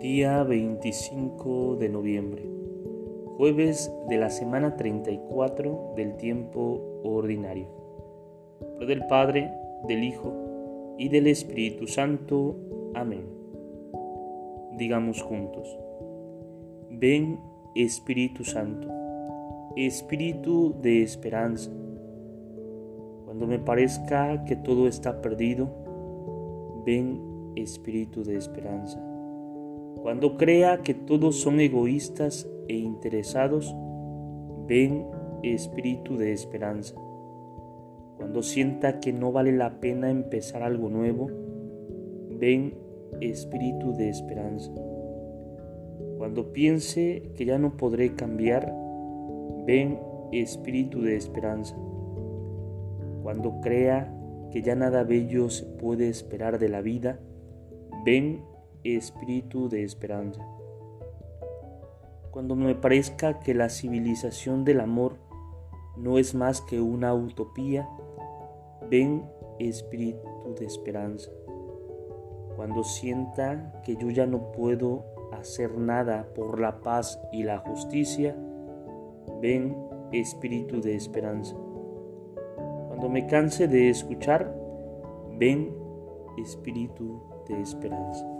Día 25 de noviembre, jueves de la semana 34 del tiempo ordinario. Por del Padre, del Hijo y del Espíritu Santo. Amén. Digamos juntos, ven Espíritu Santo, Espíritu de esperanza. Cuando me parezca que todo está perdido, ven Espíritu de esperanza cuando crea que todos son egoístas e interesados, ven espíritu de esperanza. Cuando sienta que no vale la pena empezar algo nuevo, ven espíritu de esperanza. Cuando piense que ya no podré cambiar, ven espíritu de esperanza. Cuando crea que ya nada bello se puede esperar de la vida, ven espíritu de esperanza. Cuando me parezca que la civilización del amor no es más que una utopía, ven espíritu de esperanza. Cuando sienta que yo ya no puedo hacer nada por la paz y la justicia, ven espíritu de esperanza. Cuando me canse de escuchar, ven espíritu de esperanza.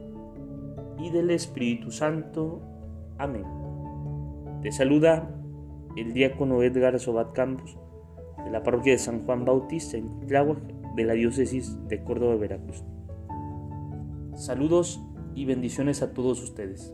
y del Espíritu Santo. Amén. Te saluda el diácono Edgar Sobat Campos de la parroquia de San Juan Bautista en Tláhuac de la diócesis de Córdoba, Veracruz. Saludos y bendiciones a todos ustedes.